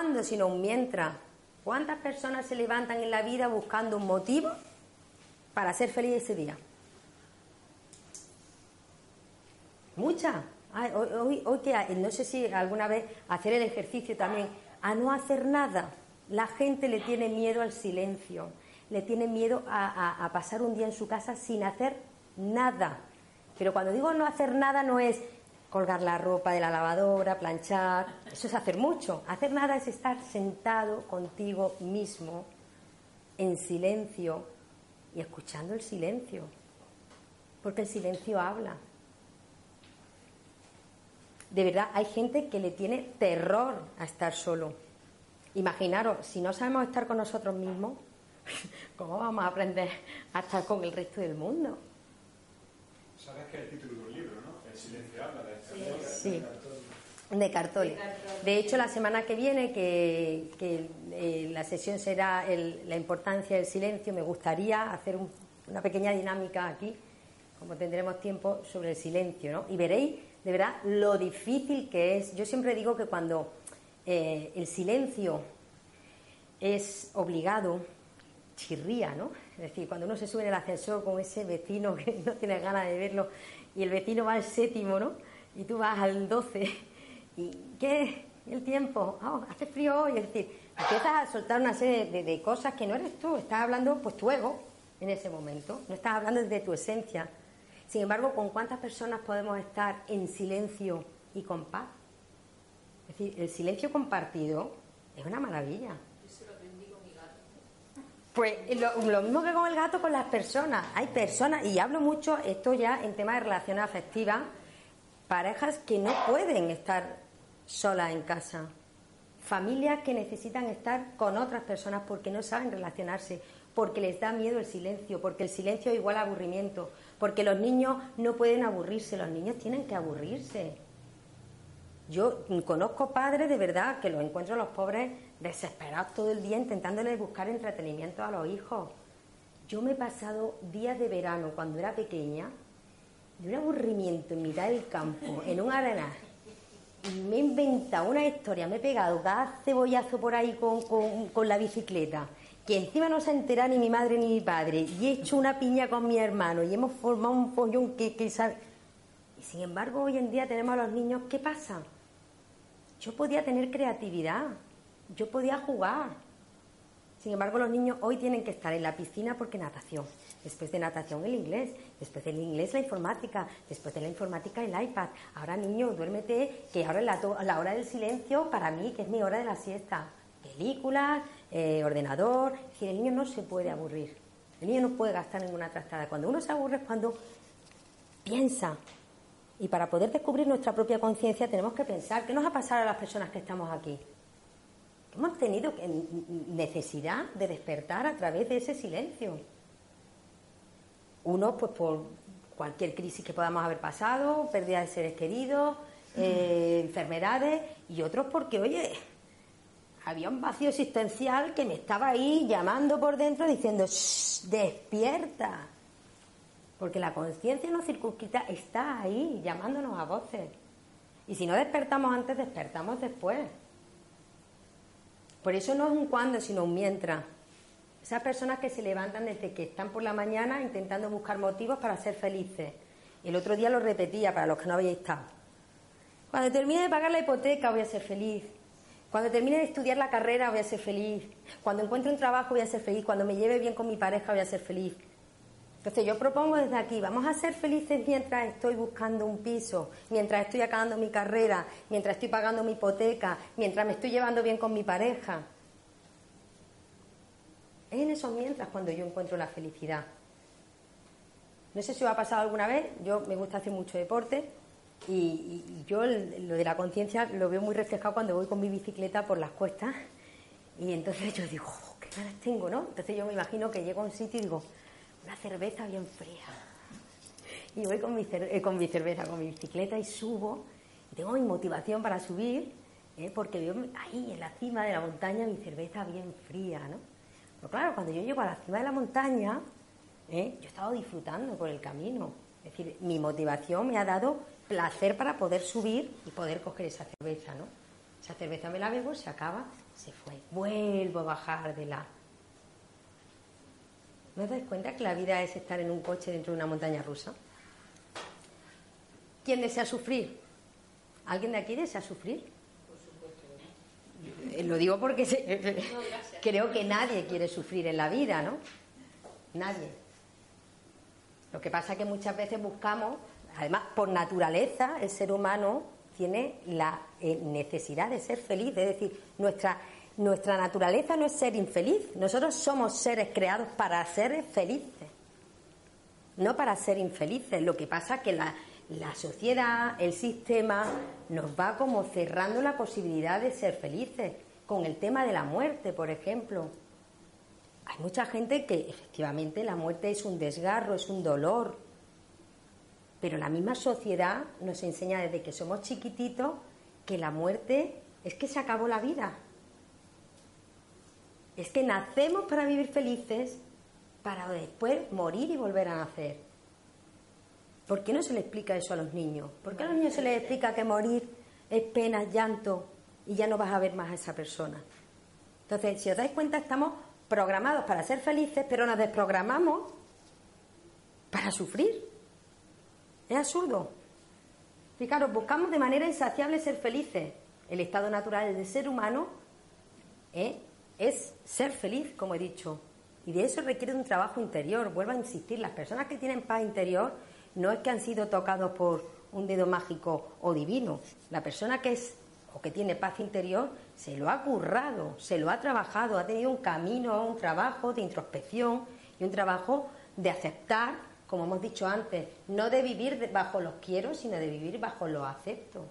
Cuándo, sino mientras. ¿Cuántas personas se levantan en la vida buscando un motivo para ser feliz ese día? Muchas. hoy, que no sé si alguna vez hacer el ejercicio también, a no hacer nada. La gente le tiene miedo al silencio, le tiene miedo a pasar un día en su casa sin hacer nada. Pero cuando digo no hacer nada no es colgar la ropa de la lavadora, planchar, eso es hacer mucho. Hacer nada es estar sentado contigo mismo, en silencio y escuchando el silencio, porque el silencio habla. De verdad, hay gente que le tiene terror a estar solo. Imaginaros, si no sabemos estar con nosotros mismos, ¿cómo vamos a aprender a estar con el resto del mundo? Sabes el título de un libro, El Sí, de Cartoli. De hecho, la semana que viene, que, eh, la sesión será la importancia del silencio, me gustaría hacer una pequeña dinámica aquí, como tendremos tiempo, sobre el silencio, ¿no? Y veréis, de verdad, lo difícil que es. Yo siempre digo que cuando eh, el silencio es obligado, chirría, ¿no? Es decir, cuando uno se sube en el ascensor con ese vecino que no tiene ganas de verlo y el vecino va al séptimo, ¿no? Y tú vas al 12 y ¿qué? El tiempo, oh, hace frío hoy, es decir, empiezas a soltar una serie de, cosas que no eres tú, estás hablando pues tu ego en ese momento, no estás hablando desde tu esencia. Sin embargo, ¿con cuántas personas podemos estar en silencio y con paz? Es decir, el silencio compartido es una maravilla. Pues lo, mismo que con el gato, con las personas. Hay personas, y hablo mucho, esto ya en tema de relaciones afectivas, parejas que no pueden estar solas en casa. Familias que necesitan estar con otras personas porque no saben relacionarse, porque les da miedo el silencio, porque el silencio es igual a aburrimiento, porque los niños no pueden aburrirse, los niños tienen que aburrirse. Yo conozco padres de verdad que los encuentro los pobres desesperados todo el día intentándole buscar entretenimiento a los hijos. Yo me he pasado días de verano cuando era pequeña de un aburrimiento en mitad del campo, en un arenal. Y me he inventado una historia, me he pegado cada cebollazo por ahí con, la bicicleta, que encima no se entera ni mi madre ni mi padre, y he hecho una piña con mi hermano, y hemos formado un pollón que, que sabe. Y sin embargo, hoy en día tenemos a los niños, ¿qué pasa? Yo podía tener creatividad, yo podía jugar. Sin embargo, los niños hoy tienen que estar en la piscina porque natación. Después de natación el inglés, después del inglés la informática, después de la informática el iPad. Ahora niño, duérmete, que ahora es la, hora del silencio para mí, que es mi hora de la siesta. Películas, eh, ordenador. Es decir, el niño no se puede aburrir. El niño no puede gastar ninguna trastada. Cuando uno se aburre es cuando piensa, y para poder descubrir nuestra propia conciencia tenemos que pensar qué nos ha pasado a las personas que estamos aquí. Hemos tenido necesidad de despertar a través de ese silencio. Unos pues por cualquier crisis que podamos haber pasado, pérdida de seres queridos, eh, enfermedades, y otros porque, oye, había un vacío existencial que me estaba ahí llamando por dentro diciendo, despierta, porque la conciencia no circunscrita está ahí, llamándonos a voces. Y si no despertamos antes, despertamos después. Por eso no es un cuando, sino un mientras. Esas personas que se levantan desde que están por la mañana intentando buscar motivos para ser felices. El otro día lo repetía para los que no habéis estado. Cuando termine de pagar la hipoteca voy a ser feliz. Cuando termine de estudiar la carrera voy a ser feliz. Cuando encuentre un trabajo voy a ser feliz. Cuando me lleve bien con mi pareja voy a ser feliz. Entonces yo propongo desde aquí, vamos a ser felices mientras estoy buscando un piso, mientras estoy acabando mi carrera, mientras estoy pagando mi hipoteca, mientras me estoy llevando bien con mi pareja. Es en esos mientras cuando yo encuentro la felicidad. No sé si os ha pasado alguna vez, yo me gusta hacer mucho deporte y, yo lo de la conciencia lo veo muy reflejado cuando voy con mi bicicleta por las cuestas y entonces yo digo, oh, qué ganas tengo, ¿no? Entonces yo me imagino que llego a un sitio y digo, una cerveza bien fría. Y voy con mi, eh, con mi cerveza, con mi bicicleta y subo. Tengo mi motivación para subir, ¿eh? porque veo ahí en la cima de la montaña mi cerveza bien fría, ¿no? Pero claro, cuando yo llego a la cima de la montaña, ¿eh? yo he estado disfrutando por el camino. Es decir, mi motivación me ha dado placer para poder subir y poder coger esa cerveza, ¿no? Esa cerveza me la bebo, se acaba, se fue. Vuelvo a bajar de la. ¿No os dais cuenta que la vida es estar en un coche dentro de una montaña rusa? ¿Quién desea sufrir? ¿Alguien de aquí desea sufrir? Por supuesto. Eh, lo digo porque creo que nadie quiere sufrir en la vida, ¿no? Nadie. Lo que pasa es que muchas veces buscamos, además, por naturaleza, el ser humano tiene la eh, necesidad de ser feliz, es decir, nuestra, nuestra naturaleza no es ser infeliz, nosotros somos seres creados para ser felices, no para ser infelices. Lo que pasa es que la, la sociedad, el sistema, nos va como cerrando la posibilidad de ser felices, con el tema de la muerte, por ejemplo. Hay mucha gente que efectivamente la muerte es un desgarro, es un dolor, pero la misma sociedad nos enseña desde que somos chiquititos que la muerte es que se acabó la vida. Es que nacemos para vivir felices, para después morir y volver a nacer. ¿Por qué no se le explica eso a los niños? ¿Por qué a los niños se les explica que morir es pena, llanto y ya no vas a ver más a esa persona? Entonces, si os dais cuenta, estamos programados para ser felices, pero nos desprogramamos para sufrir. Es absurdo. Fijaros, buscamos de manera insaciable ser felices. El estado natural del ser humano ¿eh? Es ser feliz, como he dicho. Y de eso requiere un trabajo interior. Vuelvo a insistir, las personas que tienen paz interior no es que han sido tocados por un dedo mágico o divino. La persona que es o que tiene paz interior se lo ha currado, se lo ha trabajado, ha tenido un camino, un trabajo de introspección y un trabajo de aceptar como hemos dicho antes, no de vivir bajo los quiero, sino de vivir bajo los acepto.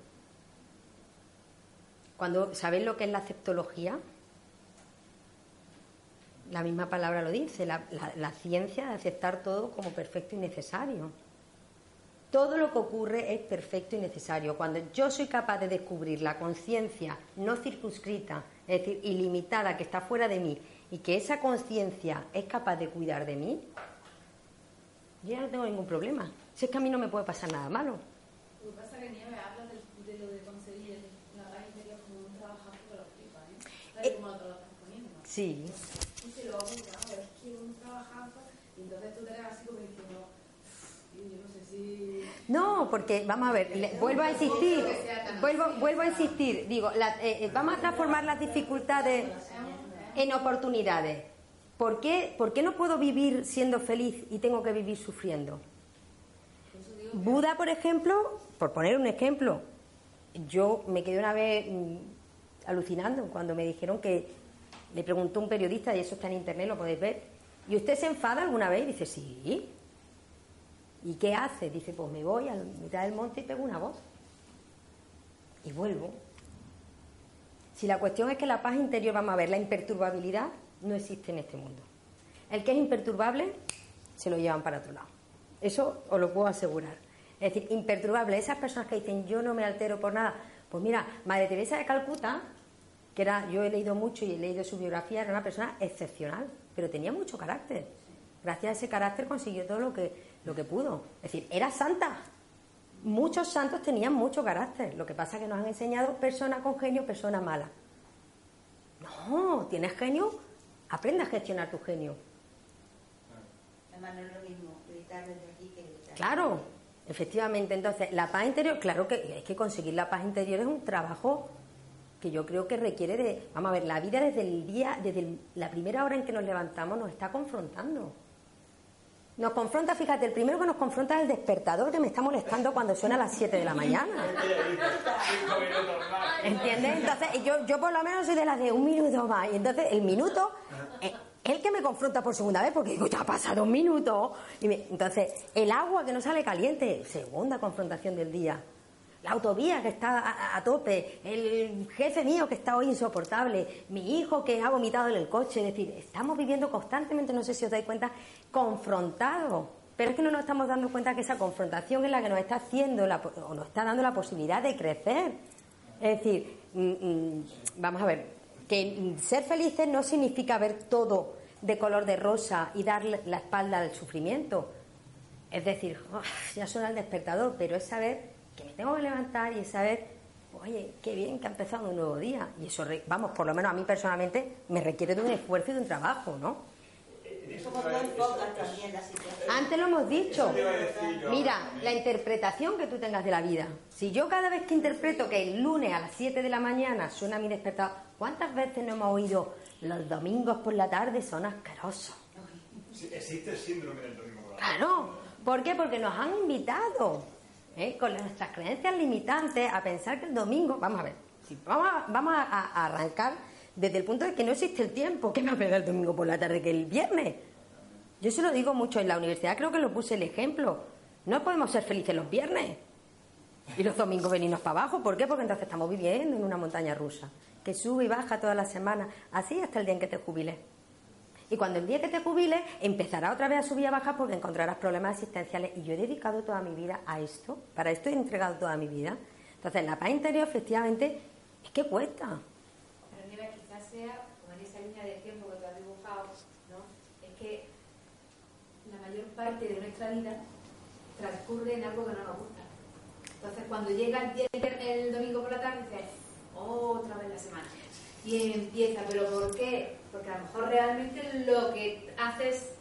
Cuando sabéis lo que es la aceptología, la misma palabra lo dice, la, la ciencia de aceptar todo como perfecto y necesario. Todo lo que ocurre es perfecto y necesario. Cuando yo soy capaz de descubrir la conciencia no circunscrita, es decir, ilimitada, que está fuera de mí, y que esa conciencia es capaz de cuidar de mí, yo ya no tengo ningún problema. Si es que a mí no me puede pasar nada malo. Lo que pasa es que Nieve habla de, de, lo de conseguir la paz interior como un trabajo de los tripas, ¿eh? Tal eh, como lo estás poniendo. Sí. Y se lo va a apuntar, pero es que un trabajazo, y entonces tú te ves así como diciendo, yo no sé si... No, porque, vamos a ver, le, vuelvo a insistir, vuelvo, vuelvo a insistir, digo, la, eh, eh, vamos a transformar las dificultades en oportunidades. ¿Por qué, no puedo vivir siendo feliz y tengo que vivir sufriendo? Buda, por ejemplo, por poner un ejemplo, yo me quedé una vez mm, alucinando cuando me dijeron que le preguntó un periodista, y eso está en internet, lo podéis ver, ¿y usted se enfada alguna vez? Dice, sí. ¿Y qué hace? Dice, pues me voy a la mitad del monte y pego una voz. Y vuelvo. Si la cuestión es que la paz interior, vamos a ver, la imperturbabilidad, no existe en este mundo. El que es imperturbable se lo llevan para otro lado. Eso os lo puedo asegurar. Es decir, imperturbable, esas personas que dicen yo no me altero por nada. Pues mira, Madre Teresa de Calcuta, que era, yo he leído mucho y he leído su biografía, era una persona excepcional, pero tenía mucho carácter. Gracias a ese carácter consiguió todo lo que, lo que pudo. Es decir, era santa. Muchos santos tenían mucho carácter. Lo que pasa es que nos han enseñado persona con genio, persona mala. No, tienes genio, Aprende a gestionar tu genio. Además, no es lo mismo gritar desde aquí que gritar. Claro, efectivamente. Entonces, la paz interior, claro que es que conseguir la paz interior es un trabajo que yo creo que requiere de. Vamos a ver, la vida desde el día, desde la primera hora en que nos levantamos, nos está confrontando. Nos confronta, fíjate, el primero que nos confronta es el despertador que me está molestando cuando suena a las 7 de la mañana. ¿Entiendes? Entonces, yo, yo por lo menos soy de las de un minuto más. Y entonces, el minuto es el que me confronta por segunda vez porque digo, ya ha pasado un minuto. Y entonces, el agua que no sale caliente, segunda confrontación del día la autovía que está a, tope, el jefe mío que está hoy insoportable, mi hijo que ha vomitado en el coche. Es decir, estamos viviendo constantemente, no sé si os dais cuenta, confrontados. Pero es que no nos estamos dando cuenta que esa confrontación es la que nos está haciendo o nos está dando la posibilidad de crecer. Es decir, mm, mm, vamos a ver, que ser felices no significa ver todo de color de rosa y dar la espalda al sufrimiento. Es decir, ya suena el despertador, pero es saber que me tengo que levantar y saber oye, qué bien que ha empezado un nuevo día. Y eso, vamos, por lo menos a mí personalmente, me requiere de un esfuerzo y de un trabajo, ¿no? Antes lo hemos dicho. Mira, la interpretación que tú tengas de la vida. Si yo cada vez que interpreto que el lunes a las 7 de la mañana suena mi despertador, ¿cuántas veces no hemos oído los domingos por la tarde son asquerosos? Sí, existe el síndrome del domingo por la tarde. Claro. ¿Por qué? Porque nos han invitado, ¿eh? con nuestras creencias limitantes, a pensar que el domingo. Vamos a ver, si vamos, a, vamos a- arrancar desde el punto de que no existe el tiempo. ¿Qué me pega el domingo por la tarde que el viernes? Yo se lo digo mucho en la universidad, creo que lo puse el ejemplo. No podemos ser felices los viernes y los domingos venirnos para abajo. ¿Por qué? Porque entonces estamos viviendo en una montaña rusa que sube y baja toda la semana, así hasta el día en que te jubiles. Y cuando el día que te jubiles empezará otra vez a subir a bajar porque encontrarás problemas existenciales. Y yo he dedicado toda mi vida a esto, para esto he entregado toda mi vida. Entonces, la paz interior, efectivamente, es que cuesta. Pero Nieva, quizás sea, como en esa línea de tiempo que tú has dibujado, ¿no? Es que la mayor parte de nuestra vida transcurre en algo que no nos gusta. Entonces, cuando llega el, día- el domingo por la tarde, dices, otra vez la semana. Y empieza, ¿pero por qué? Porque a lo mejor realmente lo que haces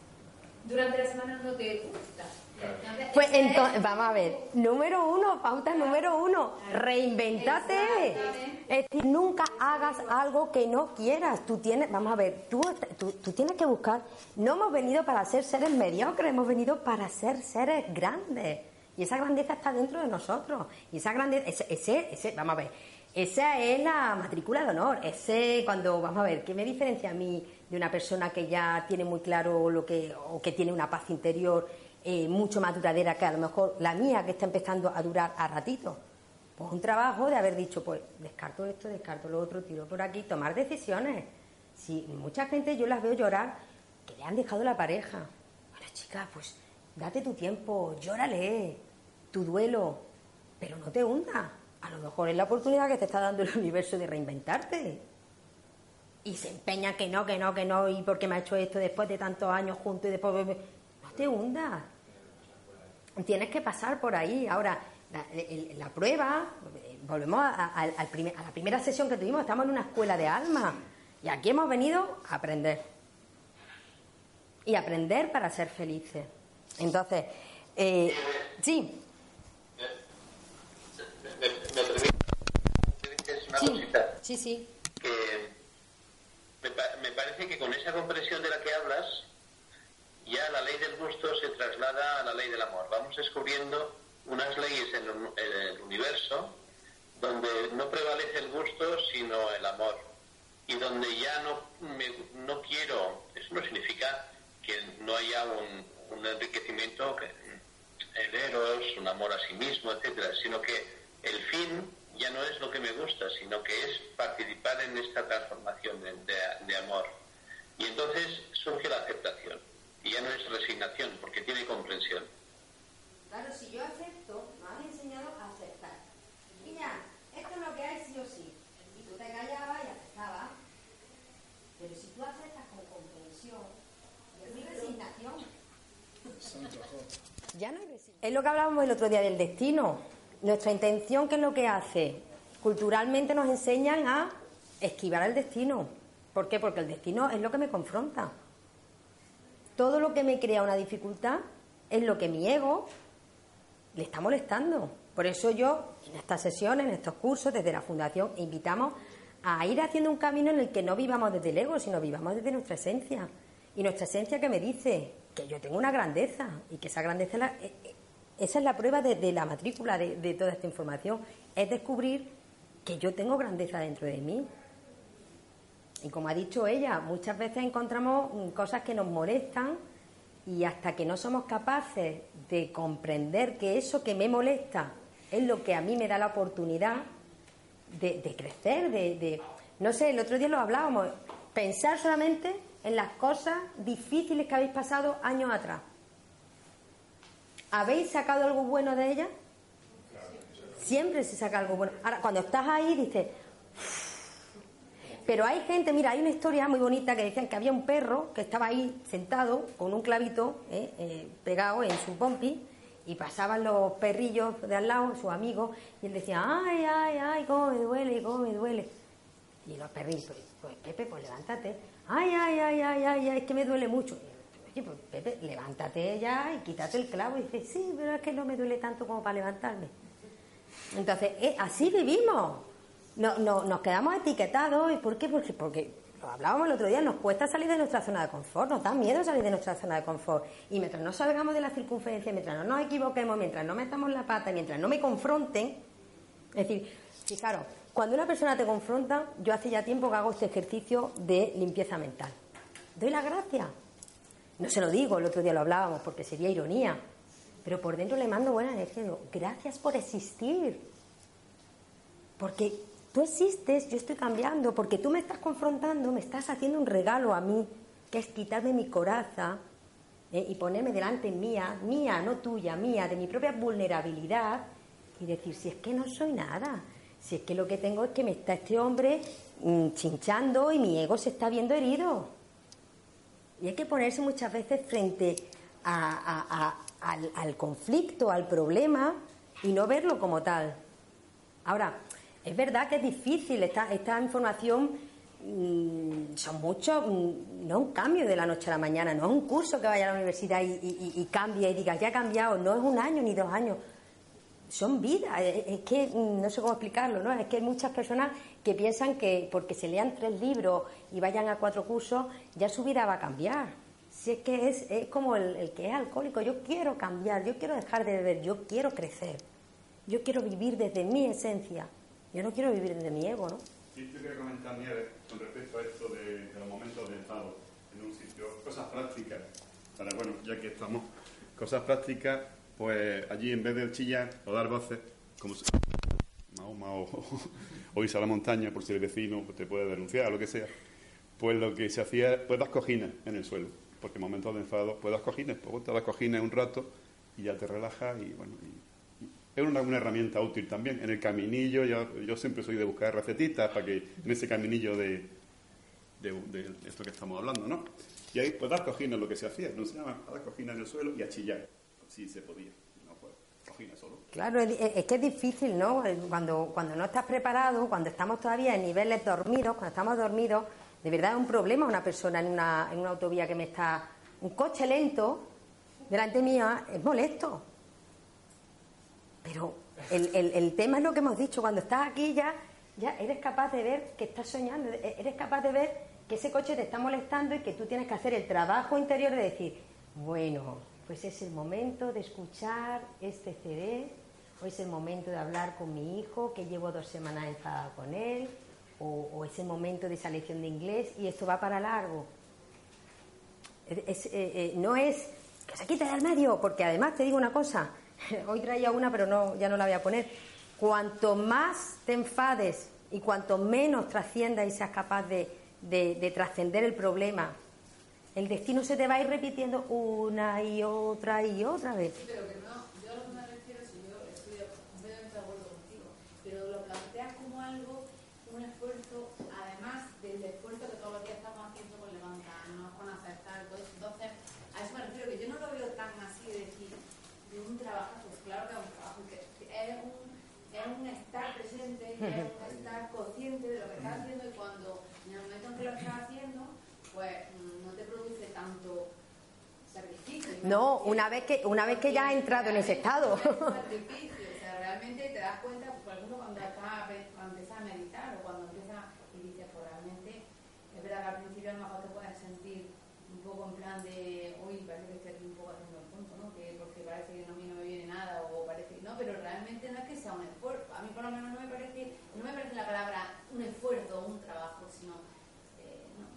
durante la semana no te gusta. Entonces, Pues entonces, vamos a ver, número uno, pauta número uno, reinventate. Es decir, nunca hagas algo que no quieras. Tú tienes, vamos a ver, tú, tú, tú tienes que buscar, no hemos venido para ser seres mediocres, hemos venido para ser seres grandes. Y esa grandeza está dentro de nosotros. Y esa grandeza, ese, ese, ese- vamos a ver, esa es la matrícula de honor. Ese, cuando, vamos a ver, ¿qué me diferencia a mí de una persona que ya tiene muy claro lo que, o que tiene una paz interior eh, mucho más duradera que a lo mejor la mía, que está empezando a durar a ratito? Pues un trabajo de haber dicho, pues descarto esto, descarto lo otro, tiro por aquí, tomar decisiones. Si mucha gente yo las veo llorar que le han dejado la pareja. Bueno, chica, pues date tu tiempo, llórale, tu duelo, pero no te hundas. A lo mejor es la oportunidad que te está dando el universo de reinventarte. Y se empeña que no, que no, que no, y porque me ha hecho esto después de tantos años juntos y después... No te hundas. Tienes que pasar por ahí. Ahora, la, prueba, eh, volvemos a la primera sesión que tuvimos, estamos en una escuela de alma. Y aquí hemos venido a aprender. Y aprender para ser felices. Entonces, eh, sí, me, me permite sí, sí, sí. que me, me parece que con esa comprensión de la que hablas ya la ley del gusto se traslada a la ley del amor. Vamos descubriendo unas leyes en el, en el universo donde no prevalece el gusto sino el amor. Y donde ya no me- no quiero eso no significa que no haya un, un enriquecimiento que, el eros, un amor a sí mismo, etcétera, sino que el fin ya no es lo que me gusta, sino que es participar en esta transformación de, de- de amor. Y entonces surge la aceptación. Y ya no es resignación, porque tiene comprensión. Claro, si yo acepto, me has enseñado a aceptar. Niña, esto es lo que hay sí o sí. Y tú te callabas y aceptabas. Pero si tú aceptas con comprensión, ya no hay resignación. Ya no hay resignación. Es lo que hablábamos el otro día del destino. Nuestra intención, ¿qué es lo que hace? Culturalmente nos enseñan a esquivar el destino. ¿Por qué? Porque el destino es lo que me confronta. Todo lo que me crea una dificultad es lo que mi ego le está molestando. Por eso yo, en estas sesiones, en estos cursos, desde la Fundación, invitamos a ir haciendo un camino en el que no vivamos desde el ego, sino vivamos desde nuestra esencia. Y nuestra esencia que me dice que yo tengo una grandeza y que esa grandeza, eh, eh, esa es la prueba de, la matrícula de, toda esta información, es descubrir que yo tengo grandeza dentro de mí. Y como ha dicho ella, muchas veces encontramos mm, cosas que nos molestan y hasta que no somos capaces de comprender que eso que me molesta es lo que a mí me da la oportunidad de, de crecer, de- No sé, el otro día lo hablábamos, pensar solamente en las cosas difíciles que habéis pasado años atrás. ¿Habéis sacado algo bueno de ellas? Siempre se saca algo bueno. Ahora, cuando estás ahí, dices, pero hay gente, mira, hay una historia muy bonita que decían que había un perro que estaba ahí sentado con un clavito eh, eh, pegado en su pompi Y pasaban los perrillos de al lado, sus amigos, y él decía, ay, ay, ay, cómo me duele, cómo me duele. Y los perrillos, pues, Pepe, pues levántate. Ay, ay, ay, ay, ay, ay, es que me duele mucho. Pues Pepe, levántate ya y quítate el clavo. Y dice, sí, pero es que no me duele tanto como para levantarme. Entonces, eh, así vivimos. No, no, nos quedamos etiquetados. ¿Y por qué? Porque, porque lo hablábamos el otro día, nos cuesta salir de nuestra zona de confort, nos da miedo salir de nuestra zona de confort. Y mientras no salgamos de la circunferencia, mientras no nos equivoquemos, mientras no metamos la pata, mientras no me confronten, es decir, fijaros, cuando una persona te confronta, yo hace ya tiempo que hago este ejercicio de limpieza mental. Doy la gracia. No se lo digo, el otro día lo hablábamos porque sería ironía. Pero por dentro le mando buena energía. Digo, gracias por existir. Porque tú existes, yo estoy cambiando. Porque tú me estás confrontando, me estás haciendo un regalo a mí, que es quitarme mi coraza ¿eh? y ponerme delante mía, mía, no tuya, mía, de mi propia vulnerabilidad y decir, si es que no soy nada, si es que lo que tengo es que me está este hombre mm, chinchando y mi ego se está viendo herido. Y hay que ponerse muchas veces frente al, al conflicto, al problema y no verlo como tal. Ahora, es verdad que es difícil, esta, esta información mm, son muchos, mm, no es un cambio de la noche a la mañana, no es un curso que vaya a la universidad y, y, y cambie y diga, ya ha cambiado, no es un año ni dos años, son vidas, es que mm, no sé cómo explicarlo, ¿no? Es que hay muchas personas que piensan que porque se lean tres libros y vayan a cuatro cursos, ya su vida va a cambiar. Si es que es, es como el, que es alcohólico, yo quiero cambiar, yo quiero dejar de beber, yo quiero crecer, yo quiero vivir desde mi esencia, yo no quiero vivir desde mi ego, ¿no? Sí, yo quería comentar, Nieves, con respecto a esto de, los momentos de en un sitio, cosas prácticas, para, bueno, ya que estamos, cosas prácticas pues allí en vez de chillar o dar voces, como se, Mahoma o, irse a la montaña por si el vecino te puede denunciar o lo que sea, pues lo que se hacía, pues das cojines en el suelo, porque en momentos de enfado, pues das cojines, pues te das cojines un rato y ya te relajas y bueno, es una, herramienta útil también. En el caminillo, yo, siempre soy de buscar recetitas para que en ese caminillo de, esto que estamos hablando, ¿no? Y ahí pues das cojines lo que se hacía, no se llama dar cojines en el suelo y a chillar si se podía. No, pues, cojines solo. Claro, es, que es difícil, ¿no? Cuando, cuando no estás preparado, cuando estamos todavía en niveles dormidos, cuando estamos dormidos, de verdad es un problema una persona en una, en una autovía que me está. Un coche lento delante mía es molesto. Pero el, el, el tema es lo que hemos dicho, cuando estás aquí ya, ya eres capaz de ver que estás soñando, eres capaz de ver que ese coche te está molestando y que tú tienes que hacer el trabajo interior de decir, bueno, pues es el momento de escuchar este CD, o es el momento de hablar con mi hijo, que llevo dos semanas enfadado con él, o, es el momento de esa lección de inglés y esto va para largo. Eh, eh, no es que se quite del medio, porque además te digo una cosa, hoy traía una pero no, ya no la voy a poner, cuanto más te enfades y cuanto menos trasciendas y seas capaz de trascender el problema, el destino se te va a ir repitiendo una y otra y otra vez. Sí, pero que no, yo a lo que me refiero, si yo estoy completamente de acuerdo contigo, pero lo planteas como algo, un esfuerzo, además del esfuerzo que todos los días estamos haciendo con levantarnos, con aceptar, entonces, a eso me refiero, que yo no lo veo tan así de decir, de un trabajo, pues claro que es un trabajo, que es un, es un estar presente, es un estar consciente de lo que estás haciendo y cuando, en el momento en que lo estás haciendo, pues no te produce. No, una vez que una vez que ya has entrado en ese estado. Sacrificio, o sea, realmente te das cuenta, por ejemplo, cuando, empiezas a meditar o cuando empiezas y dices, pues realmente, es verdad que al principio a lo mejor te puedes sentir un poco en plan de, uy, parece que estoy aquí un poco haciendo el punto, ¿no? Que porque parece que no, a mí no me viene nada o parece que no, pero realmente no es que sea un esfuerzo. A mí por lo menos no me parece, no me parece la palabra un esfuerzo o un trabajo, sino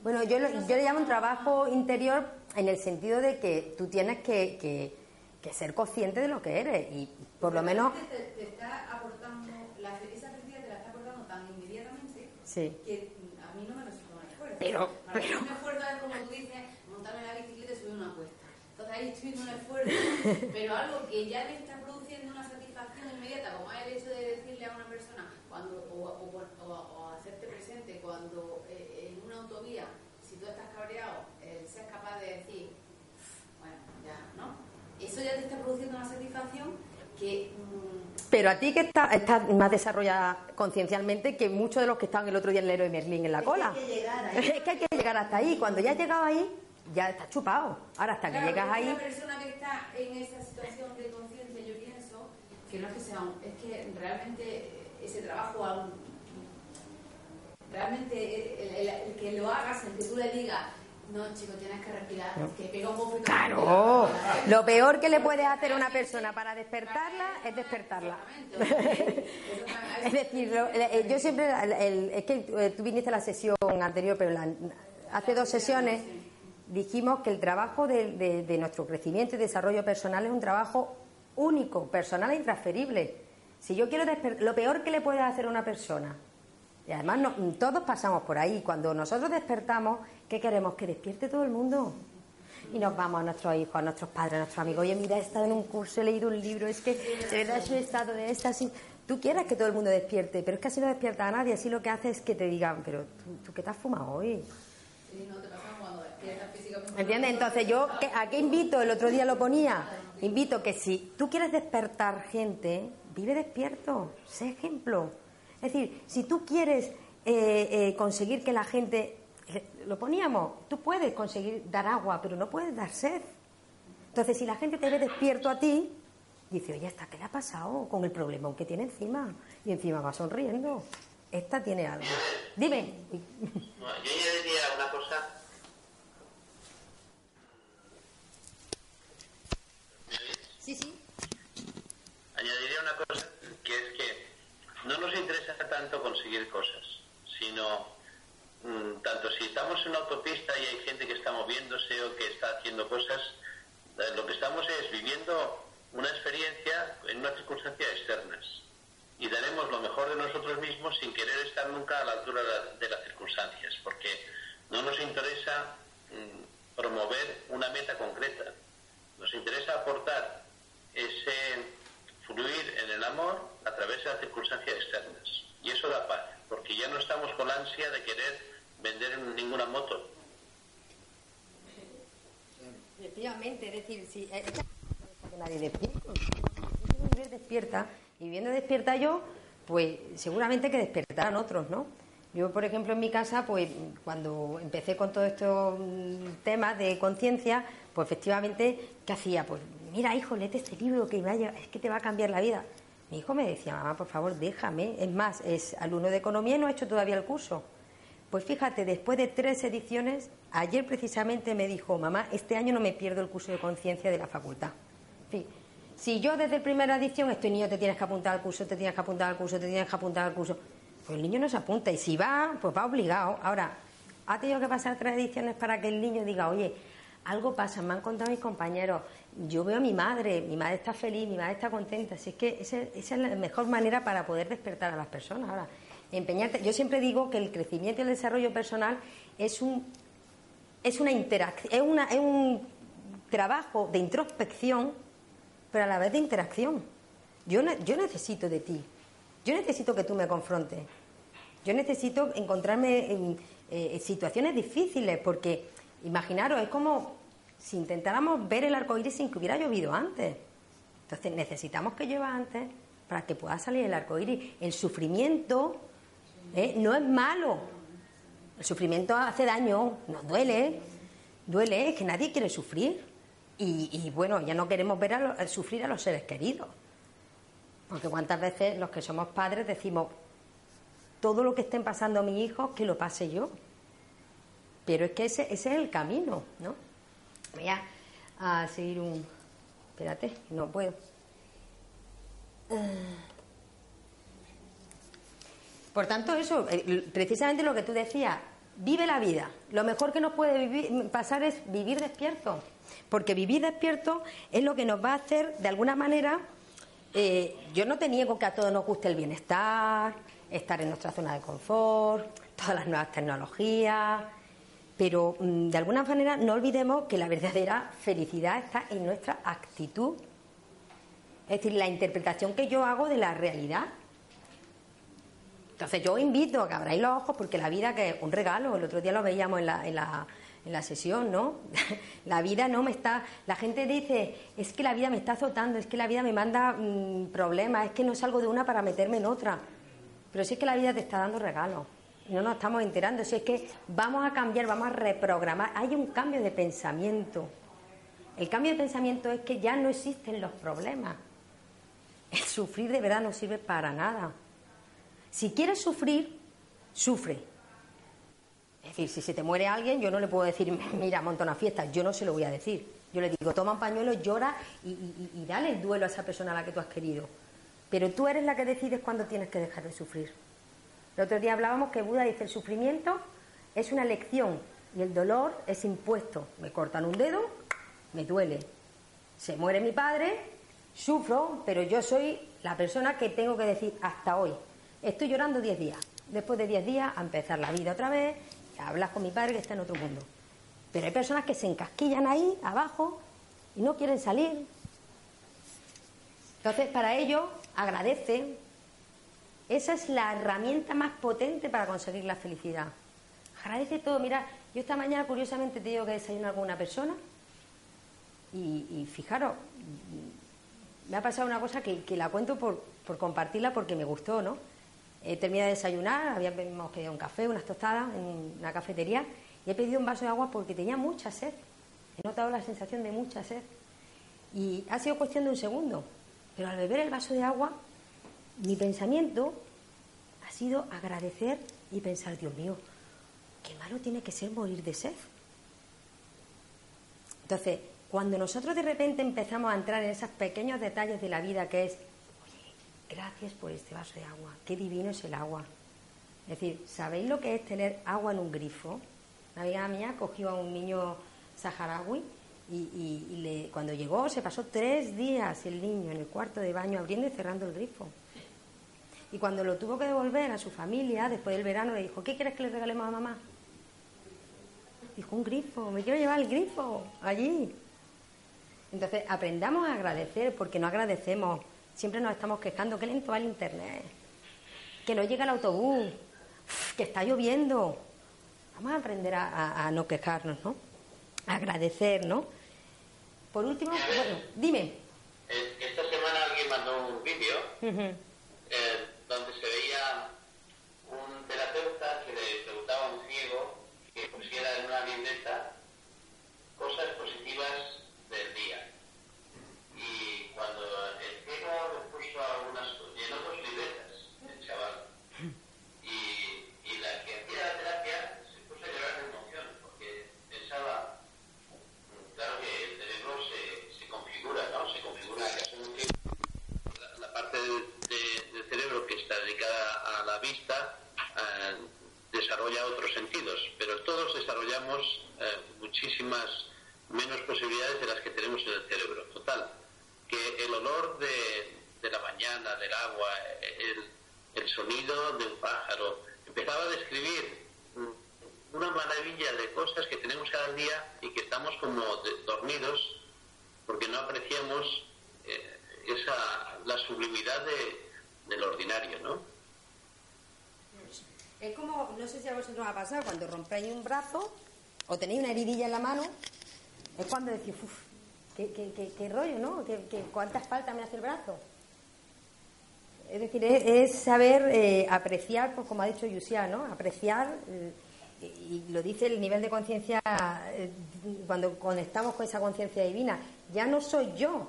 bueno, yo, yo le llamo un trabajo interior en el sentido de que tú tienes que, que, que ser consciente de lo que eres y por lo menos... Te, te está aportando, la, esa te la está aportando tan inmediatamente sí. que a mí no me un esfuerzo. Pero, pero... un esfuerzo es como tú dices, montarme la bicicleta y subir una cuesta. Entonces ahí estoy haciendo un esfuerzo, pero algo que ya me está produciendo una satisfacción inmediata, como es el hecho de decirle a una persona cuando o, o, o, o hacerte presente cuando eh, en una autovía, si tú estás cabreado, eh, seas capaz de decir, bueno, ya, ¿no? Eso ya te está produciendo una satisfacción Pero a ti que estás está más desarrollada conciencialmente que muchos de los que estaban el otro día en el héroe Merlín en la Es que cola. que ahí. Es que hay que llegar hasta ahí. Cuando ya has llegado ahí, ya estás chupado. Ahora hasta que Claro, llegas porque ahí. Una persona que está en esa situación de conciencia, yo pienso que no es que sea un, es que realmente ese trabajo aún, realmente el, el- el que lo hagas, el que tú le digas, no chico, tienes que respirar, que pega un poco y Claro. Lo peor que le puedes hacer a una persona para despertarla es despertarla. Es decir, eh, yo siempre, el- es que eh, tú viniste a la sesión anterior, pero la- hace dos sesiones dijimos que el trabajo de, de- de nuestro crecimiento y desarrollo personal es un trabajo único, personal e intransferible. Si yo quiero despertar, lo peor que le puedes hacer a una persona, y además no- todos pasamos por ahí, cuando nosotros despertamos, ¿qué queremos? Que despierte todo el mundo. Y nos vamos a nuestros hijos, a nuestros padres, a nuestros amigos. Oye, mira, he estado en un curso, he leído un libro, es que de verdad yo he estado de éxtasis. Tú quieres que todo el mundo despierte, pero es que así no despierta a nadie, así lo que hace es que te digan, pero tú, ¿tú qué te has fumado hoy? Sí, no te pasa cuando despiertas físicamente. ¿Entiendes? Entonces yo, ¿qué- ¿a qué invito? El otro día lo ponía. Invito que si tú quieres despertar gente, vive despierto, sé ejemplo. Es decir, si tú quieres eh, eh, conseguir que la gente, lo poníamos, tú puedes conseguir dar agua, pero no puedes dar sed. Entonces, si la gente te ve despierto a ti, dice, oye, ¿esta qué le ha pasado con el problema que tiene encima? Y encima va sonriendo. Esta tiene algo. Dime. No, yo añadiría una cosa. ¿Me oís? Sí, sí. Añadiría una cosa que es que no nos interesa tanto conseguir cosas, sino mm, tanto si estamos en una autopista y hay gente que está moviéndose o que está haciendo cosas, eh, lo que estamos es viviendo una experiencia en unas circunstancias externas. Y daremos lo mejor de nosotros mismos sin querer estar nunca a la altura de la- de las circunstancias, porque no nos interesa mm, promover una meta concreta, nos interesa aportar ese fluir en el amor a través de las circunstancias externas. Y eso da paz, porque ya no estamos con la ansia de querer vender ninguna moto. Efectivamente, es decir, si que nadie despierta, quiero vivir despierta y viviendo despierta yo, pues seguramente que despertarán otros, ¿no? Yo, por ejemplo, en mi casa, pues cuando empecé con todos estos mm, temas de conciencia, pues efectivamente, ¿qué hacía? Pues mira, hijo, léete este libro que me es que te va a cambiar la vida. Mi hijo me decía, mamá, por favor, déjame. Es más, es alumno de economía y no ha hecho todavía el curso. Pues fíjate, después de tres ediciones, ayer precisamente me dijo, mamá, este año no me pierdo el curso de conciencia de la facultad. En si yo desde la primera edición estoy niño, te tienes que apuntar al curso, te tienes que apuntar al curso, te tienes que apuntar al curso, pues el niño no se apunta y si va, pues va obligado. Ahora, ha tenido que pasar tres ediciones para que el niño diga, oye, algo pasa, me han contado mis compañeros, yo veo a mi madre, mi madre está feliz, mi madre está contenta. Si es que esa es la mejor manera para poder despertar a las personas. Ahora, empeñarte. Yo siempre digo que el crecimiento y el desarrollo personal es un es una interacción, es, una, es un trabajo de introspección, pero a la vez de interacción. Yo, ne- yo necesito de ti, yo necesito que tú me confrontes, yo necesito encontrarme en eh, situaciones difíciles, porque imaginaros, es como si intentáramos ver el arco iris sin que hubiera llovido antes. Entonces necesitamos que llueva antes para que pueda salir el arco iris. El sufrimiento ¿eh? no es malo. El sufrimiento hace daño, nos duele, duele, es que nadie quiere sufrir. Y, bueno, ya no queremos ver a lo- sufrir a los seres queridos. Porque cuántas veces los que somos padres decimos, todo lo que estén pasando a mis hijos, que lo pase yo. Pero es que ese, ese es el camino, ¿no? Voy a, a seguir un... Espérate, no puedo. Por tanto, eso, eh, precisamente lo que tú decías, vive la vida. Lo mejor que nos puede vivir- pasar es vivir despierto. Porque vivir despierto es lo que nos va a hacer, de alguna manera, eh, yo no te niego que a todos nos guste el bienestar, estar en nuestra zona de confort, todas las nuevas tecnologías, pero mm, de alguna manera no olvidemos que la verdadera felicidad está en nuestra actitud. Es decir, la interpretación que yo hago de la realidad. Entonces yo invito a que abráis los ojos porque la vida que es un regalo, el otro día lo veíamos en la, en la, en la sesión, ¿no? la vida no me está... La gente dice, es que la vida me está azotando, es que la vida me manda mm, problemas, es que no salgo de una para meterme en otra. Pero si es que la vida te está dando regalos no nos estamos enterando, si es que vamos a cambiar, vamos a reprogramar, hay un cambio de pensamiento. El cambio de pensamiento es que ya no existen los problemas. El sufrir de verdad no sirve para nada. Si quieres sufrir, sufre. Es decir, si se te muere alguien, yo no le puedo decir, mira, monta una fiesta, yo no se lo voy a decir. Yo le digo, toma un pañuelo, llora y, y dale el duelo a esa persona a la que tú has querido. Pero tú eres la que decides cuándo tienes que dejar de sufrir. El otro día hablábamos que Buda dice, el sufrimiento es una lección y el dolor es impuesto. Me cortan un dedo, me duele. Se muere mi padre, sufro, pero yo soy la persona que tengo que decir hasta hoy. Estoy llorando 10 días. Después de 10 días, a empezar la vida otra vez, a hablar con mi padre que está en otro mundo. Pero hay personas que se encasquillan ahí, abajo, y no quieren salir. Entonces, para ello, agradece. Esa es la herramienta más potente para conseguir la felicidad. Agradece todo. Mira, yo esta mañana, curiosamente, te digo que desayuno a alguna persona. Y, fijaros, me ha pasado una cosa que, la cuento por, por, compartirla porque me gustó, ¿no? He terminado de desayunar, habíamos pedido un café, unas tostadas en una cafetería y he pedido un vaso de agua porque tenía mucha sed. He notado la sensación de mucha sed. Y ha sido cuestión de un segundo. Pero al beber el vaso de agua, mi pensamiento ha sido agradecer y pensar, Dios mío, qué malo tiene que ser morir de sed. Entonces, cuando nosotros de repente empezamos a entrar en esos pequeños detalles de la vida que es, oye, gracias por este vaso de agua, qué divino es el agua. Es decir, ¿sabéis lo que es tener agua en un grifo? Una amiga mía cogió a un niño saharaui y, le, cuando llegó se pasó tres días el niño en el cuarto de baño abriendo y cerrando el grifo. Y cuando lo tuvo que devolver a su familia, después del verano, le dijo, ¿qué quieres que le regalemos a mamá? Dijo, un grifo, me quiero llevar el grifo allí. Entonces, aprendamos a agradecer, porque no agradecemos. Siempre nos estamos quejando, que lento va el internet, que no llega el autobús, que está lloviendo. Vamos a aprender a, no quejarnos, ¿no? A agradecer, ¿no? Por último, bueno, dime. Esta semana alguien mandó un vídeo eh, cosas positivas del día. Y cuando el ciego le puso algunas, llenó dos libretas, el chaval, y, y la que hacía la terapia se puso a llorar de emoción, porque pensaba, claro que el cerebro se, se configura, ¿no? Se configura un la, la parte del cerebro que está dedicada a la vista eh, desarrolla otros sentidos, pero todos desarrollamos eh, muchísimas menos posibilidades de las que tenemos en el cerebro. Total, que el olor de, la mañana, del agua, el, sonido de un pájaro, empezaba a describir una maravilla de cosas que tenemos cada día y que estamos como dormidos porque no apreciamos eh, esa, la sublimidad de, del ordinario, ¿no? Es como, no sé si a vosotros ha pasado, cuando rompéis un brazo o tenéis una heridilla en la mano es cuando decís, uff, qué, rollo, ¿no? ¿Qué, cuántas faltas me hace el brazo? Es decir, es, saber eh, apreciar, pues como ha dicho Yusia, ¿no? Apreciar, eh, y lo dice el nivel de conciencia, eh, cuando conectamos con esa conciencia divina, ya no soy yo,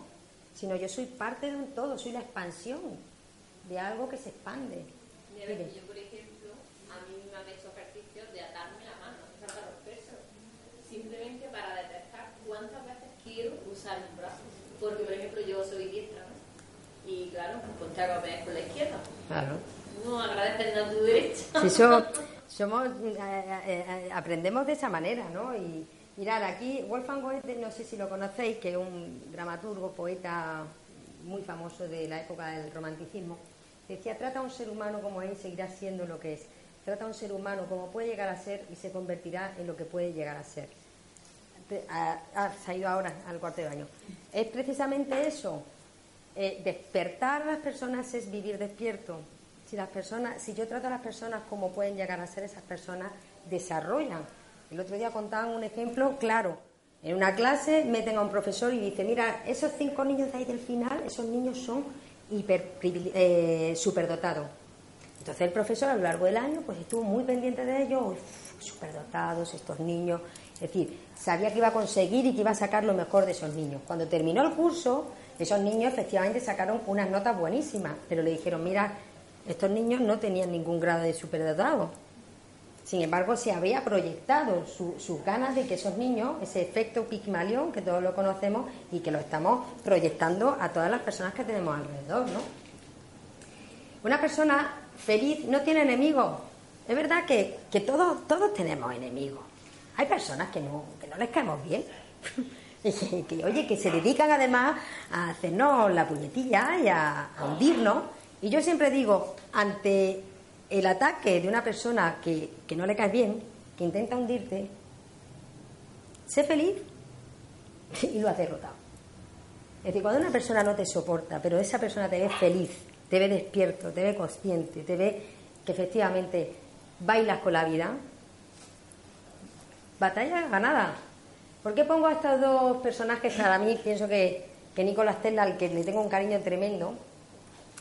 sino yo soy parte de un todo, soy la expansión de algo que se expande por ejemplo, a mí me han hecho ejercicios de atarme la mano, sacar los pesos, simplemente para cuántas veces quiero usar un brazo. Porque, por ejemplo, yo soy diestra, ¿no? Y claro, pues te hago con la izquierda. Claro. No agradeces a tu derecha. Sí, so, somos, eh, eh, eh, aprendemos de esa manera, ¿no? Y mirad, aquí Wolfgang Goethe, no sé si lo conocéis, que es un dramaturgo, poeta muy famoso de la época del romanticismo, decía, trata a un ser humano como él y seguirá siendo lo que es. Trata a un ser humano como puede llegar a ser y se convertirá en lo que puede llegar a ser se ha ido ahora al cuarto de baño. Es precisamente eso. Eh, despertar a las personas es vivir despierto. Si las personas, si yo trato a las personas como pueden llegar a ser esas personas, desarrollan El otro día contaban un ejemplo claro. En una clase meten a un profesor y dice, mira, esos cinco niños de ahí del final, esos niños son hiper, eh, superdotados. Entonces el profesor a lo largo del año pues estuvo muy pendiente de ellos, superdotados estos niños, es decir, sabía que iba a conseguir y que iba a sacar lo mejor de esos niños. Cuando terminó el curso, esos niños efectivamente sacaron unas notas buenísimas, pero le dijeron, mira, estos niños no tenían ningún grado de superdotado. Sin embargo, se había proyectado sus ganas de que esos niños, ese efecto Pigmalión, que todos lo conocemos y que lo estamos proyectando a todas las personas que tenemos alrededor, ¿no? Una persona feliz no tiene enemigos. Es verdad que, todos, todos tenemos enemigos. Hay personas que no, que no les caemos bien. que, oye, que se dedican además a hacernos la puñetilla y a, hundirnos. Y yo siempre digo, ante el ataque de una persona que, que no le cae bien, que intenta hundirte, sé feliz y lo has derrotado. Es decir, cuando una persona no te soporta, pero esa persona te ve feliz, te ve despierto, te ve consciente, te ve que efectivamente bailas con la vida, batalla ganada. ¿Por qué pongo a estos dos personajes? Para mí pienso que, que Nicolás Tesla, al que le tengo un cariño tremendo,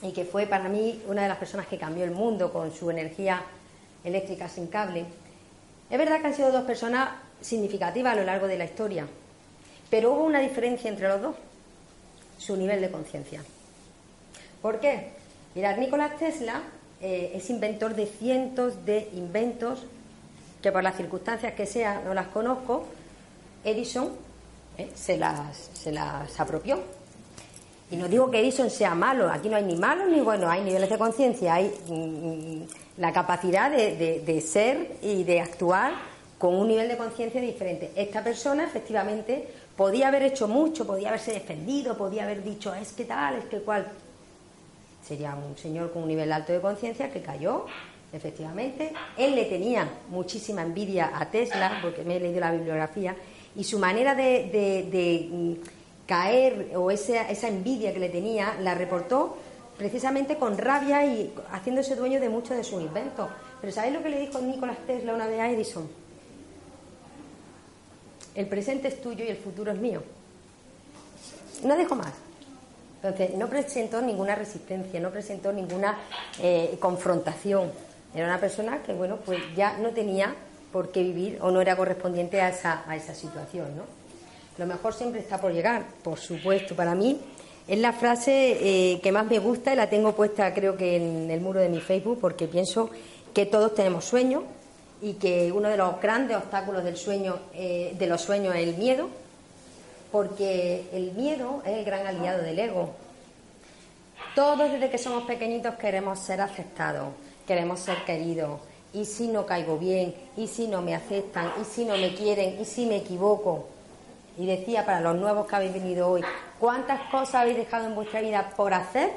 y que fue para mí una de las personas que cambió el mundo con su energía eléctrica sin cable. Es verdad que han sido dos personas significativas a lo largo de la historia, pero hubo una diferencia entre los dos, su nivel de conciencia. ¿Por qué? Mirad, Nicolás Tesla eh, es inventor de cientos de inventos que por las circunstancias que sea no las conozco, Edison eh, se, las, se las apropió. Y no digo que Edison sea malo, aquí no hay ni malo ni bueno, hay niveles de conciencia, hay mm, la capacidad de, ser y de actuar con un nivel de conciencia diferente. Esta persona efectivamente podía haber hecho mucho, podía haberse defendido, podía haber dicho es que tal, es que cual. Sería un señor con un nivel alto de conciencia que cayó, efectivamente. Él le tenía muchísima envidia a Tesla, porque me he leído la bibliografía, y su manera de, mm, caer o esa, esa envidia que le tenía la reportó precisamente con rabia y haciéndose dueño de muchos de sus inventos. Pero ¿sabéis lo que le dijo Nicolás Tesla una vez a Edison? El presente es tuyo y el futuro es mío. No dejo más. Entonces, no presentó ninguna resistencia, no presentó ninguna eh, confrontación. Era una persona que, bueno, pues ya no tenía por qué vivir o no era correspondiente a esa, a esa situación, ¿no? Lo mejor siempre está por llegar, por supuesto. Para mí es la frase eh, que más me gusta y la tengo puesta creo que en el muro de mi Facebook porque pienso que todos tenemos sueños y que uno de los grandes obstáculos del sueño, eh, de los sueños es el miedo, porque el miedo es el gran aliado del ego. Todos desde que somos pequeñitos queremos ser aceptados, queremos ser queridos, y si no caigo bien, y si no me aceptan, y si no me quieren, y si me equivoco. Y decía para los nuevos que habéis venido hoy, ¿cuántas cosas habéis dejado en vuestra vida por hacer?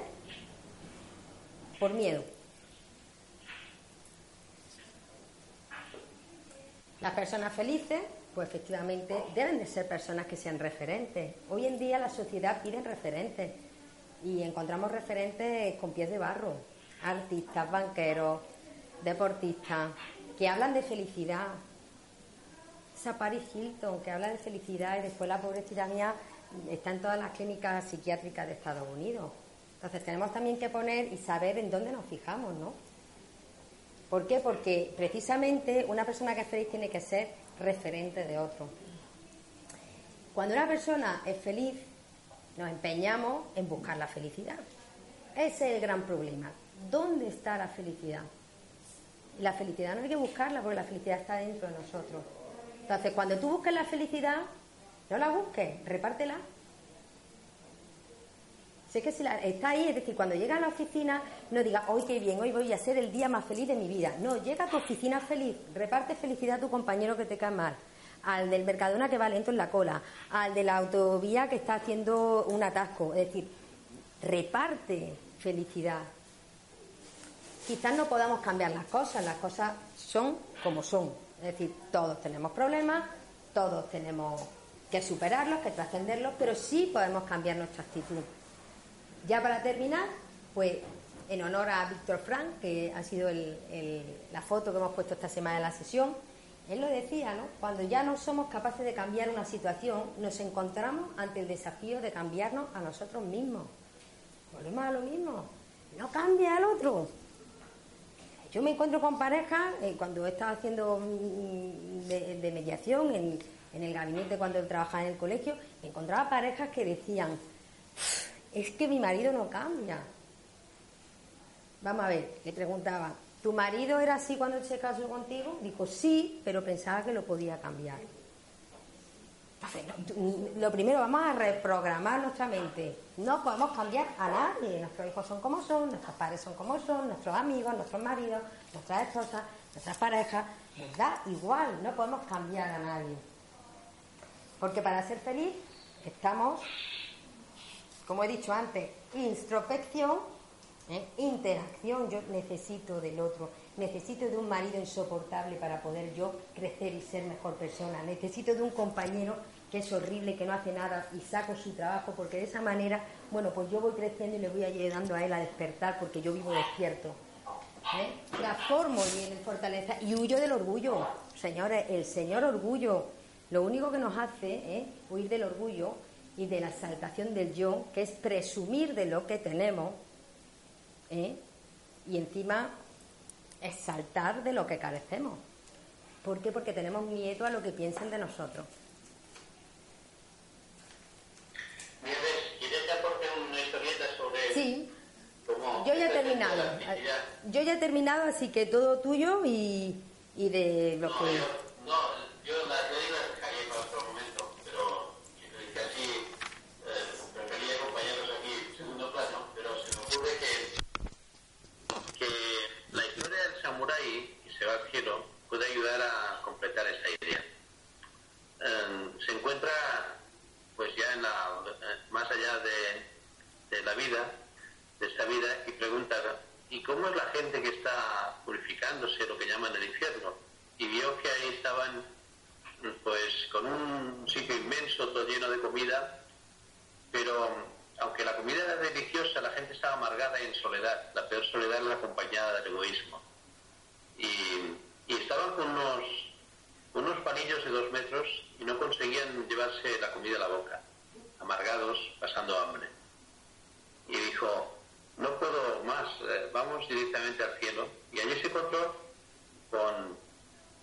Por miedo. Las personas felices, pues efectivamente deben de ser personas que sean referentes. Hoy en día la sociedad pide referentes y encontramos referentes con pies de barro, artistas, banqueros, deportistas, que hablan de felicidad. Esa Paris Hilton, que habla de felicidad y después la pobre mía está en todas las clínicas psiquiátricas de Estados Unidos. Entonces tenemos también que poner y saber en dónde nos fijamos, ¿no? ¿Por qué? Porque precisamente una persona que es feliz tiene que ser referente de otro. Cuando una persona es feliz, nos empeñamos en buscar la felicidad. Ese es el gran problema. ¿Dónde está la felicidad? la felicidad no hay que buscarla porque la felicidad está dentro de nosotros. Entonces, cuando tú busques la felicidad, no la busques, repártela. Sé que si la, está ahí, es decir, cuando llega a la oficina, no digas, hoy qué bien, hoy voy a ser el día más feliz de mi vida. No, llega a tu oficina feliz, reparte felicidad a tu compañero que te cae mal, al del Mercadona que va lento en la cola, al de la autovía que está haciendo un atasco. Es decir, reparte felicidad. Quizás no podamos cambiar las cosas, las cosas son como son. Es decir, todos tenemos problemas, todos tenemos que superarlos, que trascenderlos, pero sí podemos cambiar nuestra actitud. Ya para terminar, pues en honor a Víctor Frank, que ha sido la foto que hemos puesto esta semana en la sesión, él lo decía, ¿no? Cuando ya no somos capaces de cambiar una situación, nos encontramos ante el desafío de cambiarnos a nosotros mismos. Volvemos a lo mismo. No cambia al otro. Yo me encuentro con parejas, eh, cuando estaba haciendo mm, de, mediación en, el gabinete cuando trabajaba en el colegio, encontraba parejas que decían, es que mi marido no cambia. Vamos a ver, le preguntaba, ¿tu marido era así cuando se casó contigo? Dijo, sí, pero pensaba que lo podía cambiar. Lo primero, vamos a reprogramar nuestra mente. No podemos cambiar a nadie. Nuestros hijos son como son, nuestros padres son como son, nuestros amigos, nuestros maridos, nuestras esposas, nuestras parejas. Nos da igual, no podemos cambiar a nadie. Porque para ser feliz estamos, como he dicho antes, introspección, ¿eh? interacción. Yo necesito del otro, necesito de un marido insoportable para poder yo crecer y ser mejor persona. Necesito de un compañero que es horrible, que no hace nada y saco su trabajo, porque de esa manera, bueno, pues yo voy creciendo y le voy ayudando a él a despertar porque yo vivo despierto. ¿eh? La formo y en fortaleza y huyo del orgullo. Señores, el señor orgullo lo único que nos hace es huir del orgullo y de la exaltación del yo, que es presumir de lo que tenemos ¿eh? y encima exaltar de lo que carecemos. ¿Por qué? Porque tenemos miedo a lo que piensen de nosotros. ¿quieres que aporte una historieta sobre Sí, yo ya he terminado. la? Yo ya he terminado, así que todo tuyo y, y de lo No, que... yo, no, yo yo las dejaría para otro momento, pero eh, casi eh, prefería acompañarlos aquí en segundo plano, pero se me ocurre que, que la historia del samurái que se va al cielo puede ayudar a completar esa idea. Eh, se encuentra pues ya en la, eh, más allá de, de la vida, de esa vida, y pregunta, ¿y cómo es la gente que está purificándose, lo que llaman el infierno? Y vio que ahí estaban pues con un sitio inmenso, todo lleno de comida, pero aunque la comida era deliciosa, la gente estaba amargada y en soledad. La peor soledad es la acompañada del egoísmo. Y, y estaban con unos, unos panillos de dos metros y no conseguían llevarse la comida a la boca, amargados, pasando hambre. Y dijo, no puedo más, eh, vamos directamente al cielo. Y allí se encontró con,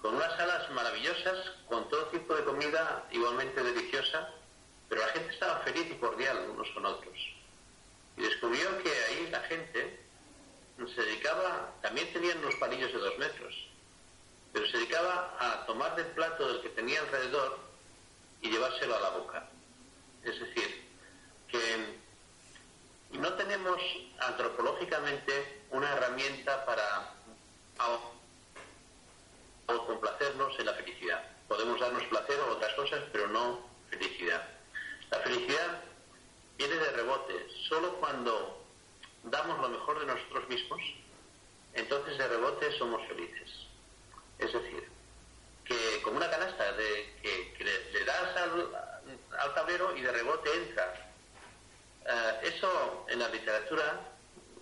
con unas salas maravillosas, con todo tipo de comida igualmente deliciosa, pero la gente estaba feliz y cordial unos con otros. Y descubrió que ahí la gente se dedicaba, también tenían unos palillos de dos metros, pero se dedicaba a tomar del plato del que tenía alrededor y llevárselo a la boca. Es decir, que no tenemos antropológicamente una herramienta para complacernos en la felicidad. Podemos darnos placer o otras cosas, pero no felicidad. La felicidad viene de rebote. Solo cuando damos lo mejor de nosotros mismos, entonces de rebote somos felices. Es decir, que como una canasta que, le, das al, al tablero y de rebote entra. Eh, eso en la literatura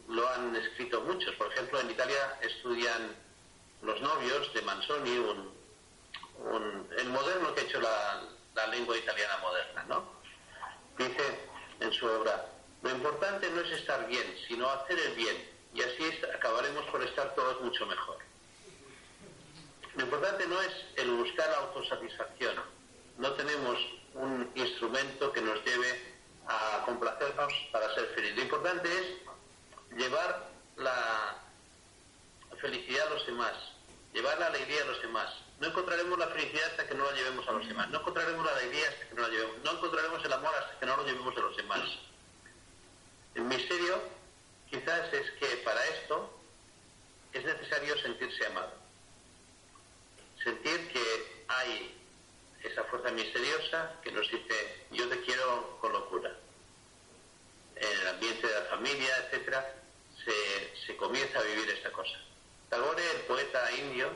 lo han escrito muchos. Por ejemplo, en Italia estudian los novios de Manzoni, un, un- el moderno que ha hecho la, lengua italiana moderna, ¿no? Dice en su obra, lo importante no es estar bien, sino hacer el bien, y así acabaremos por estar todos mucho mejor. Lo importante no es el buscar la autosatisfacción. No tenemos un instrumento que nos lleve a complacernos para ser felices. Lo importante es llevar la felicidad a los demás, llevar la alegría a los demás. No encontraremos la felicidad hasta que no la llevemos a los demás. No encontraremos la alegría hasta que no la llevemos. No encontraremos el amor hasta que no lo llevemos a los demás. El misterio quizás es que para esto es necesario sentirse amado. Sentir que hay esa fuerza misteriosa que nos dice yo te quiero con locura. En el ambiente de la familia, etcétera, se, se comienza a vivir esta cosa. Tagore, el poeta indio,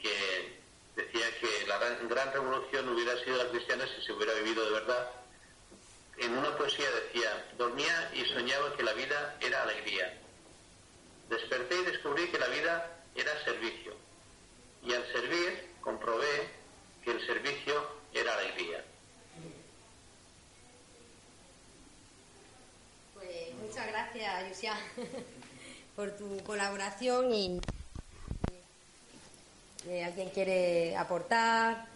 que decía que la gran, revolución hubiera sido la cristiana si se hubiera vivido de verdad, en una poesía decía, dormía y soñaba que la vida era alegría. Desperté y descubrí que la vida era servicio. Y al servir comprobé que el servicio era alegría. Pues muchas gracias, Yusia, por tu colaboración y eh, alguien quiere aportar.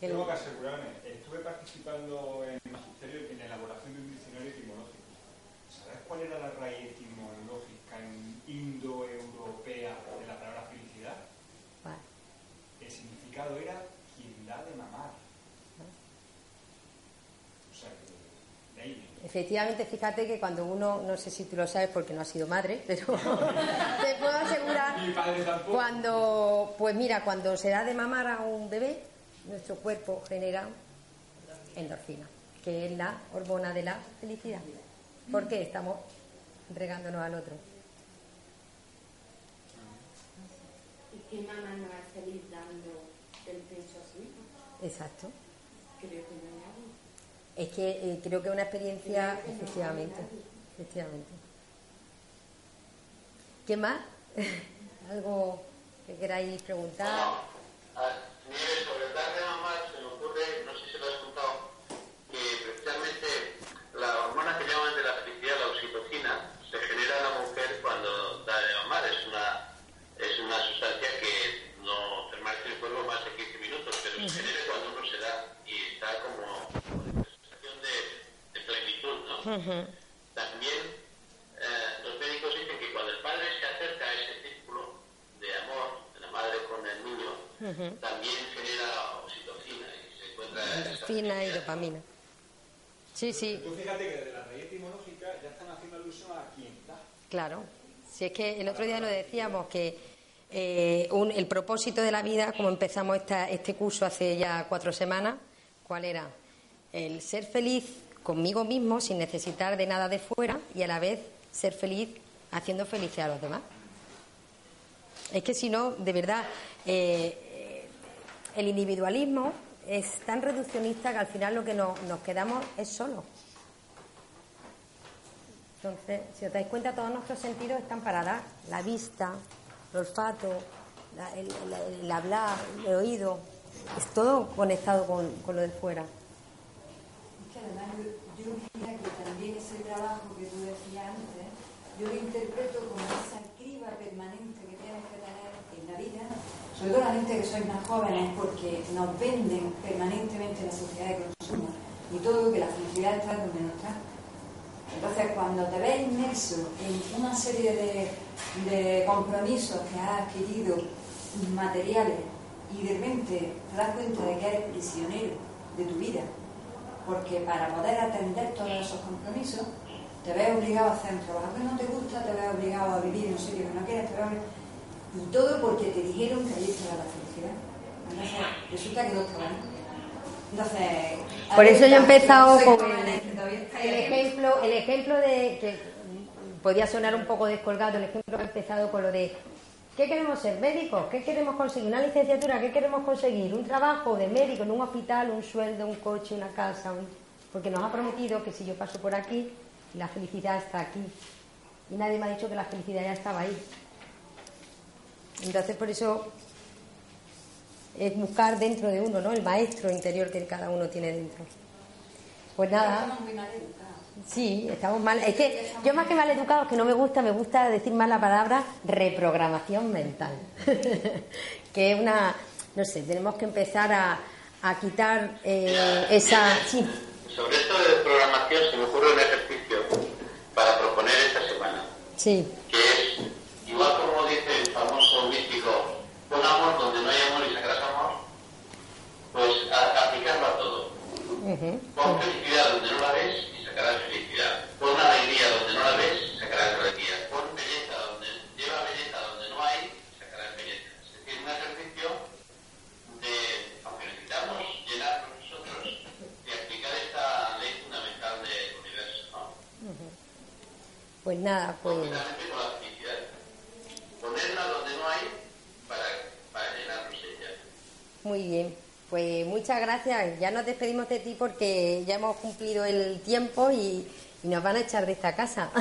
El- Tengo que asegurarme, estuve participando en el magisterio en la elaboración de un diccionario etimológico. ¿Sabes cuál era la raíz etimológica en indoeuropea de la palabra felicidad? Vale. El significado era quien da de mamar. O sea, que de ahí viene. Efectivamente, fíjate que cuando uno, no sé si tú lo sabes porque no has sido madre, pero te puedo asegurar, Mi padre tampoco. cuando, pues mira, cuando se da de mamar a un bebé, nuestro cuerpo genera endorfina, que es la hormona de la felicidad. porque estamos entregándonos al otro. ¿Y qué mamá no es feliz dando el pecho a su hijo? Exacto. Creo que no. Es que eh, creo que es una experiencia, efectivamente, efectivamente. ¿Qué más? ¿Algo que queráis preguntar? Ah, Nieves, sobre el dar de mamar se me ocurre, no sé si lo has contado, que precisamente la hormona que llaman de la felicidad, la oxitocina, se genera en la mujer cuando da de mamar. Es una, es una sustancia que no permanece en el cuerpo más de 15 minutos, pero se genera cuando uno se da y está como una sensación de, de También eh, los médicos dicen que cuando el padre se acerca a ese círculo de amor de la madre con el niño, también genera oxitocina y se encuentra Endorfina y dopamina. Sí, sí, Tú fíjate que desde la raíz etimológica ya están haciendo alusión a quien da. claro. Si es que el otro día lo decíamos que eh, un- el propósito de la vida, como empezamos esta- este curso hace ya cuatro semanas, ¿cuál era? El ser feliz conmigo mismo sin necesitar de nada de fuera y a la vez ser feliz haciendo felices a los demás. Es que si no, de verdad, eh, eh, el individualismo es tan reduccionista que al final lo que nos, nos quedamos es solo. Entonces, si os dais cuenta, todos nuestros sentidos están para dar. La vista, el olfato, el, el- el hablar, el oído. Es todo conectado con, con lo de fuera. Además yo, yo diría que también ese trabajo que tú decías antes, yo lo interpreto como esa criba permanente que tienes que tener en la vida, sobre todo la gente que sois más jóvenes, porque nos venden permanentemente la sociedad de consumo y todo que la felicidad está donde no está. Entonces, cuando te ves inmerso en una serie de, de compromisos que has adquirido materiales y de repente te das cuenta de que eres prisionero de tu vida, porque para poder atender todos esos compromisos te ves obligado a hacer un trabajo que no te gusta, te ves obligado a vivir en un sitio que no quieres, te ves y todo porque te dijeron que allí estaba la felicidad. Entonces, resulta que no estaba ahí. Entonces, Por eso yo he empezado con el ahí. ejemplo, el ejemplo de que podía sonar un poco descolgado, el ejemplo que he empezado con lo de ¿qué queremos ser? ¿Médicos? ¿Qué queremos conseguir? ¿Una licenciatura? ¿Qué queremos conseguir? ¿Un trabajo de médico en un hospital, un sueldo, un coche, una casa? un- Porque nos ha prometido que si yo paso por aquí, la felicidad está aquí. Y nadie me ha dicho que la felicidad ya estaba ahí. Entonces, por eso es buscar dentro de uno, ¿no? El maestro interior que cada uno tiene dentro. Pues nada. Sí, estamos mal. Es que yo más que mal educados, que no me gusta, me gusta decir más la palabra reprogramación mental. que es una, no sé, tenemos que empezar a, a quitar eh, esa... Sí, Sobre esto de programación se me ocurre un ejercicio para proponer esta semana, sí, que es, igual como dice el famoso místico, pon amor donde no hay amor y sacarás amor, pues a- aplicarlo a todo. ujú, Pon felicidad donde no la ves sacarás felicidad. Pon alegría donde no la ves sacarás alegría. Pon belleza donde lleva belleza donde no hay sacarás belleza. Es decir, un ejercicio de, aunque necesitamos llenarnos nosotros, de aplicar esta ley fundamental del universo, ¿no? pues nada, pues Concretamente con la felicidad. Ponerla donde no hay para, para llenarnos ella. muy bien. Pues muchas gracias. Ya nos despedimos de ti porque ya hemos cumplido el tiempo y, nos van a echar de esta casa.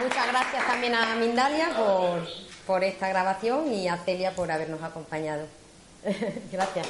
muchas gracias también a Mindalia por, por esta grabación y a Celia por habernos acompañado. gracias.